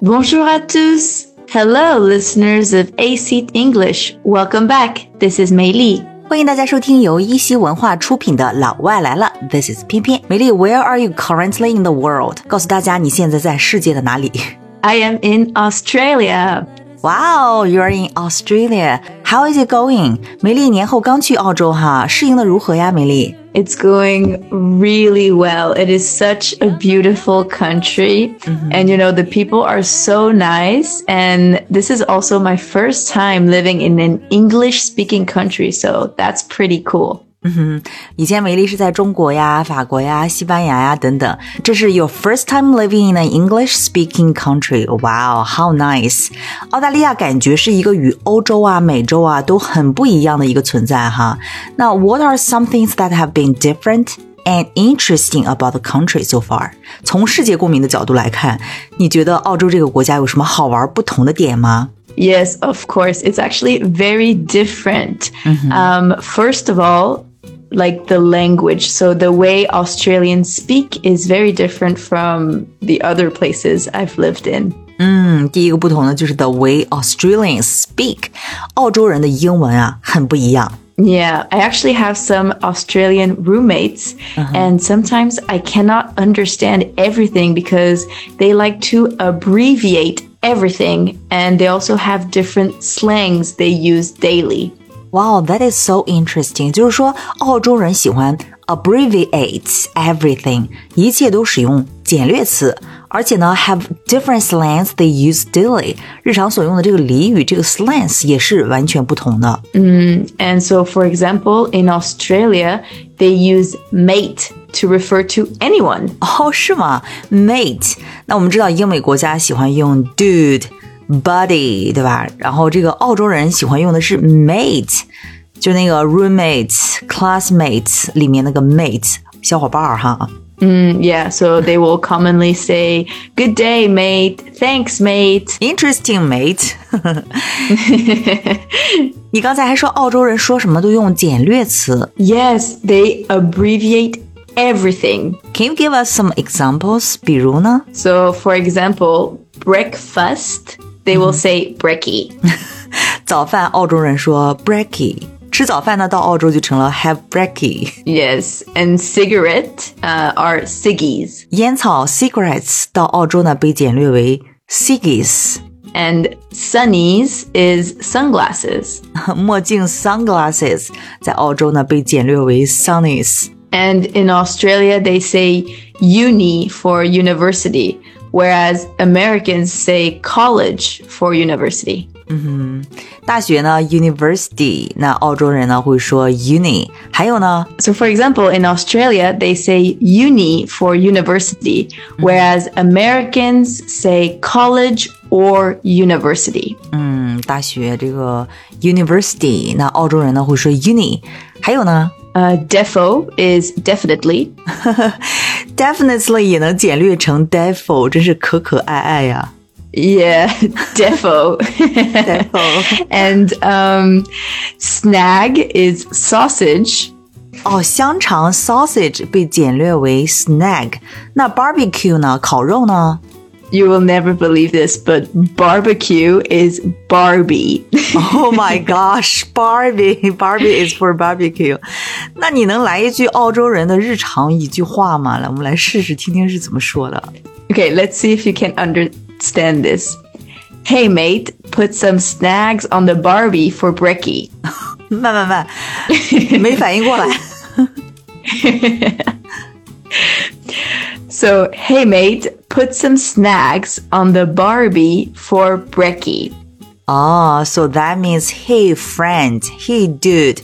Bonjour à tous. Hello, listeners of A English. Welcome back. This is Mei Li. 欢迎大家收听由一席文化出品的《老外来了》，This is 翩翩美丽。Where are you currently in the world？告诉大家你现在在世界的哪里？I am in Australia. Wow, you're in Australia. How is it going? 美丽年后刚去澳洲哈，适应的如何呀？美丽。It's going really well. It is such a beautiful country. Mm-hmm. And you know, the people are so nice. And this is also my first time living in an English speaking country. So that's pretty cool. 嗯哼以前美丽是在中国呀、法国呀、西班牙呀等等，这是 your first time living in an English-speaking country. Wow, how nice! 澳大利亚感觉是一个与欧洲啊、美洲啊都很不一样的一个存在哈。那 What are some things that have been different? And interesting about the country so far。从世界公民的角度来看，你觉得澳洲这个国家有什么好玩不同的点吗？Yes, of course. It's actually very different. Um, first of all, like the language. So the way Australians speak is very different from the other places I've lived in. 嗯，第一个不同的就是 the way Australians speak，澳洲人的英文啊很不一样。 Yeah, I actually have some Australian roommates, and sometimes I cannot understand everything because they like to abbreviate everything, and they also have different slangs they use daily. Wow, that is so interesting。就是说，澳洲人喜欢 abbreviate everything，一切都使用简略词， 而且呢，have different slangs they use daily。日常所用的这个俚语，这个 slangs 也是完全不同的。 And so, for example, in Australia, they use mate to refer to anyone. 哦，是吗？Mate，那我们知道英美国家喜欢用 dude、buddy，对吧？然后这个澳洲人喜欢用的是 mate，就那个 roommate、classmate 里面那个 mate 小伙伴儿哈。 Yeah, so they will commonly say, Good day, mate. Thanks, mate. Interesting, mate 。你刚才还说澳洲人说什么都用简略词 Yes, they abbreviate everything. ，Can you give us some examples？比如呢？ So, for example, breakfast, they will say brekkie. 早饭澳洲人说 brekkie， 吃早饭呢到澳洲就成了 have brekkie。 Yes, and cigarette uh, are ciggies. 烟草 cigarettes 到澳洲呢被简略为 ciggies。 And sunnies is sunglasses. 墨镜 sunglasses 在澳洲呢被简略为 sunnies。 And in Australia, they say uni for university, whereas Americans say college for university. 大学呢 university，那澳洲人呢会说 uni。还有呢 So, for example, in Australia, they say uni for university, whereas Americans say college or university. 嗯，大学这个 university，那澳洲人呢会说 uni。还有呢 Uh, defo is definitely. ，definitely 也能简略成 defo，真是可可爱爱呀。 Yeah, defo. defo and um, snag is sausage. 哦，香肠 sausage 被简略为 snag。那 barbecue 呢？烤肉呢？ You will never believe this, but barbecue is Barbie. Oh my gosh, Barbie, Barbie is for barbecue。那你能来一句澳洲人的日常一句话吗？来，我们来试试听听是怎么说的。 okay, let's see if you can stand this. Hey mate, put some snags on the Barbie for brekkie. 慢慢慢，没反应过来。so hey mate, put some snags on the Barbie for brekkie. Oh, ah, so that means hey friend, hey dude,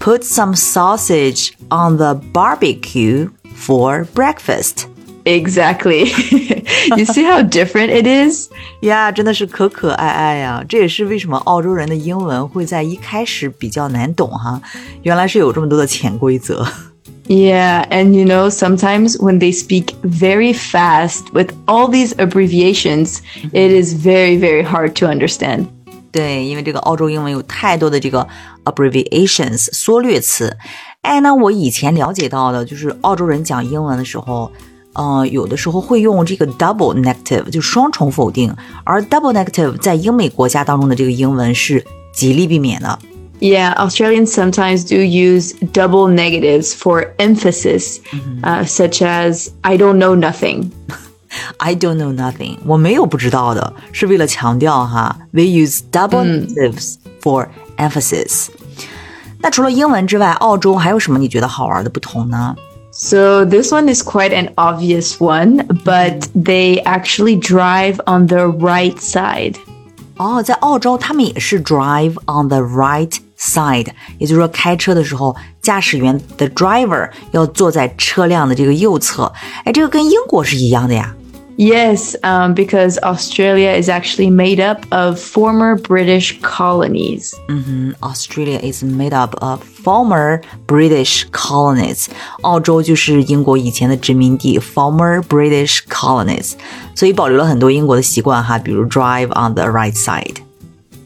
put some sausage on the barbecue for breakfast. Exactly. you see how different it is? 呀真的是可可爱爱呀！这也是为什么澳洲人的英文会在一开始比较难懂哈，原来是有这么多的潜规则。 Yeah, and you know, sometimes when they speak very fast with all these abbreviations, it is very, very hard to understand. 对，因为这个澳洲英文有太多的这个 abbreviations 缩略词。哎，那我以前了解到的，就是澳洲人讲英文的时候， 呃，有的时候会用这个 double negative，就双重否定，而 double negative 在英美国家当中的这个英文是极力避免的。Yeah, Australians sometimes do use double negatives for emphasis, uh, such as "I don't know nothing." I don't know nothing，我没有不知道的，是为了强调哈。They use double negatives for emphasis。那除了英文之外，澳洲还有什么你觉得好玩的不同呢？ So this one is quite an obvious one, but they actually drive on the right side. 哦，在澳洲他们也是 drive on the right side，也就是说开车的时候，驾驶员 the driver 要坐在车辆的这个右侧。哎，这个跟英国是一样的呀。 Yes, um, because Australia is actually made up of former British colonies. Australia is made up of former British colonies。澳洲就是英国以前的殖民地，former British colonies，所以保留了很多英国的习惯哈，比如 drive on the right side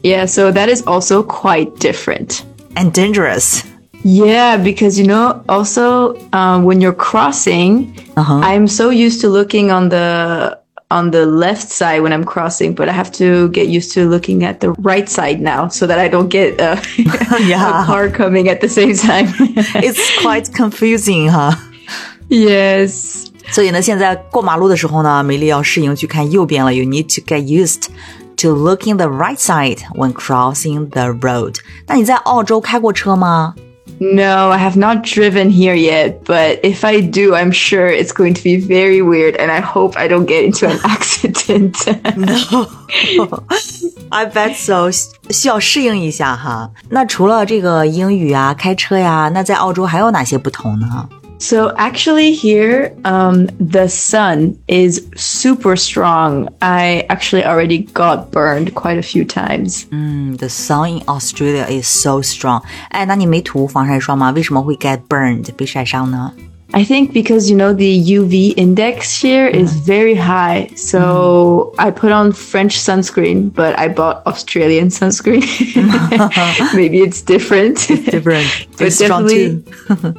Yeah, so that is also quite different. and dangerous。 Yeah, because you know, also uh, when you're crossing, uh-huh. I'm so used to looking on the on the left side when I'm crossing, but I have to get used to looking at the right side now so that I don't get uh, a, yeah. a car coming at the same time. it's quite confusing, huh? Yes. 所以呢，现在过马路的时候呢，梅莉要适应去看右边了。You need to get used to looking the right side when crossing the road。那你在澳洲开过车吗？No, I have not driven here yet, but if I do, I'm sure it's going to be very weird and I hope I don't get into an accident. I bet so，需要适应一下哈。那除了这个英语啊、开车呀，那在澳洲还有哪些不同呢？ So actually here, um, the sun is super strong. I actually already got burned quite a few times. 嗯，The sun in Australia is so strong。哎，那你没涂防晒霜吗？为什么会 get burned 被晒伤呢？ I think because you know the UV index here is very high, so I put on French sunscreen, but I bought Australian sunscreen. Maybe it's different. Different. But It's strong definitely- too.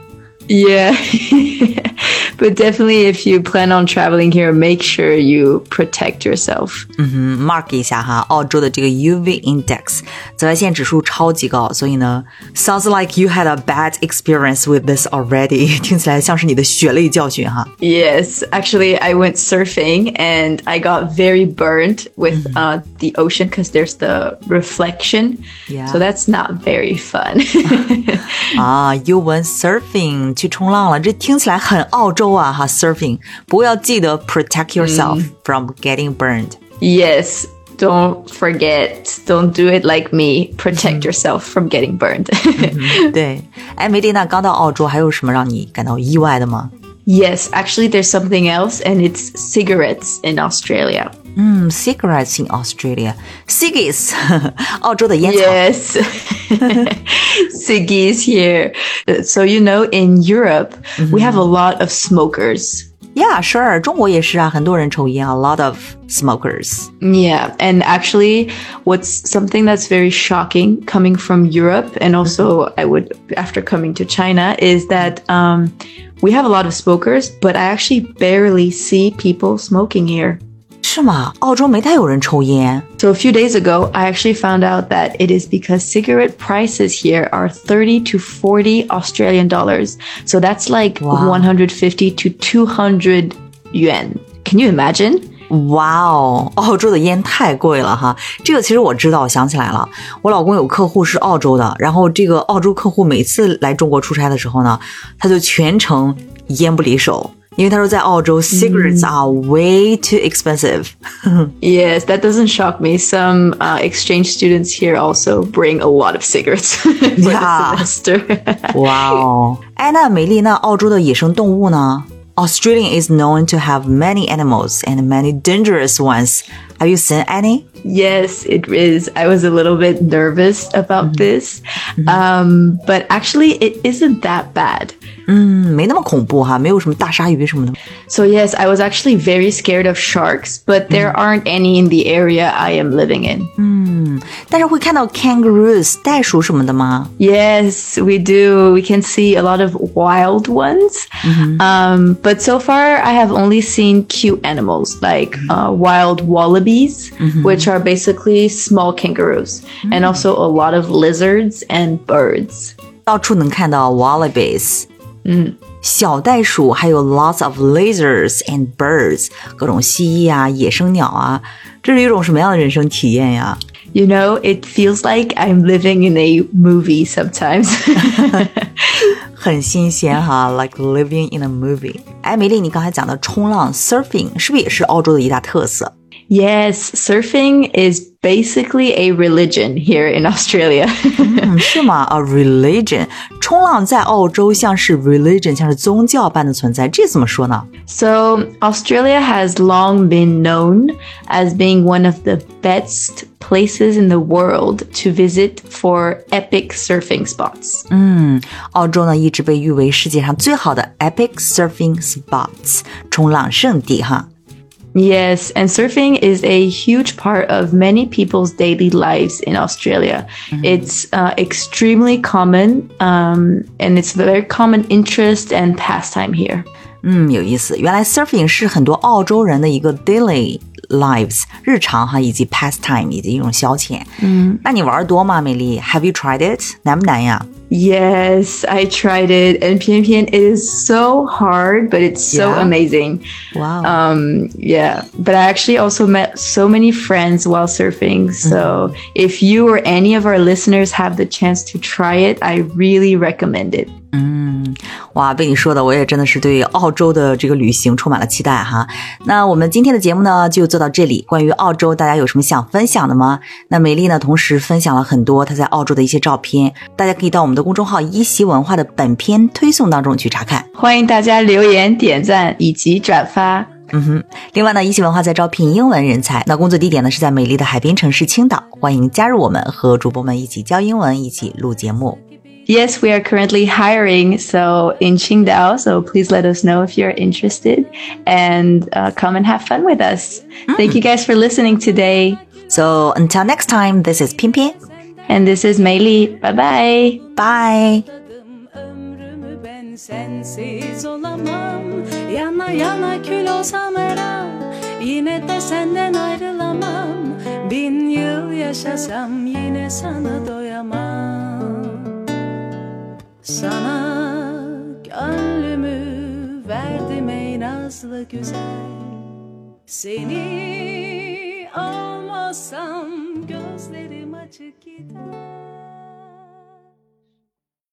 Yeah. but definitely if you plan on traveling here, make sure you protect yourself. 嗯，mark 一下哈，澳洲的这个 UV index 紫外线指数超级高，所以呢，sounds like you had a bad experience with this already，听起来像是你的血泪教训哈。 Yes, actually, I went surfing and I got very burnt with uh, the ocean because there's the reflection. Yeah. So that's not very fun. 啊，you went surfing 去冲浪了，这听起来很澳洲啊哈，surfing。不过要记得 protect yourself from getting burned。 yes, don't forget, don't do it like me. Protect yourself from getting burned. 对，哎，梅丽娜刚到澳洲，还有什么让你感到意外的吗？ yes, actually, there's something else, and it's cigarettes in Australia. 嗯，cigarettes in Australia，ciggies，澳洲的烟草。 Yes. Siggy's here. Uh, So, you know, in Europe, we have a lot of smokers. Yeah, sure，中国也是啊，很多人抽烟啊，a lot of smokers。 Yeah. And actually, what's something that's very shocking coming from Europe, and also I would, after coming to China, is that um, we have a lot of smokers, but I actually barely see people smoking here. 是吗？澳洲没太有人抽烟。 So a few days ago, I actually found out that it is because cigarette prices here are 30 to 40 Australian dollars. So that's like Wow. 150 to 200 yuan. Can you imagine? 哇哦，澳洲的烟太贵了哈！这个其实我知道，我想起来了，我老公有客户是澳洲的，然后这个澳洲客户每次来中国出差的时候呢，他就全程烟不离手， 因为他说在澳洲 cigarettes are way too expensive。 Yes, that doesn't shock me. Some uh, exchange students here also bring a lot of cigarettes for Yeah. the semester. 哇哦！哎，那美丽，那澳洲的野生动物呢？Australia is known to have many animals and many dangerous ones. Have you seen any? Yes, it is. I was a little bit nervous about this, um, but actually, it isn't that bad. 嗯，没那么恐怖哈，没有什么大鲨鱼什么的。 So yes, I was actually very scared of sharks, but there aren't any in the area I am living in. 但是会看到 kangaroos 袋鼠什么的吗？ Yes, we do. We can see a lot of wild ones. Um, but so far, I have only seen cute animals like uh, wild wallabies, which are basically small kangaroos, and also a lot of lizards and birds. 到处能看到 wallabies， 嗯，小袋鼠，还有 lots of lizards and birds，各种蜥蜴啊、野生鸟啊，这是一种什么样的人生体验呀？You know, it feels like I'm living in a movie sometimes. 很新鲜哈，like living in a movie。哎，梅丽，你刚才讲的冲浪 surfing 是不是也是澳洲的一大特色？yes, surfing is basically a religion here in Australia. 嗯，是吗？A religion，冲浪在澳洲像是 religion，像是宗教般的存在，这怎么说呢？ So, Australia has long been known as being one of the best places in the world to visit for epic surfing spots. 澳洲呢一直被誉为世界上最好的 epic surfing spots，冲浪圣地哈。 Yes, and surfing is a huge part of many people's daily lives in Australia. It's uh, extremely common, um, and it's a very common interest and pastime here. 嗯，有意思。原来 surfing 是很多澳洲人的一个 daily lives 日常哈，以及 pastime 以及一种消遣。嗯，那你玩儿多吗，美丽？Have you tried it？难不难呀？ Yes, I tried it, and Pian Pian, it is so hard, but it's so Yeah. amazing. Wow. Um, yeah, but I actually also met so many friends while surfing. So if you or any of our listeners have the chance to try it, I really recommend it. 哇，被你说的，我也真的是对澳洲的这个旅行充满了期待哈。那我们今天的节目呢，就做到这里。关于澳洲，大家有什么想分享的吗？那美丽呢，同时分享了很多她在澳洲的一些照片，大家可以到我们的公众号“一席文化”的本篇推送当中去查看。欢迎大家留言、点赞以及转发。嗯哼，另外呢，一席文化在招聘英文人才，那工作地点呢是在美丽的海滨城市青岛，欢迎加入我们，和主播们一起教英文，一起录节目。Yes, we are currently hiring, so in Qingdao. So please let us know if you're interested and uh, come and have fun with us. Thank you guys for listening today. So until next time, this is 翩翩 And this is Mei Li. Bye bye. bye. Sensiz olamam Yana yana kül olsam her an Yine de senden ayrılamam Bin yıl yaşasam yine sana doyamam Sana gönlümü verdim ey nazlı güzel. Seni almazsam gözlerim açık gider